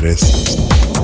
desaparece.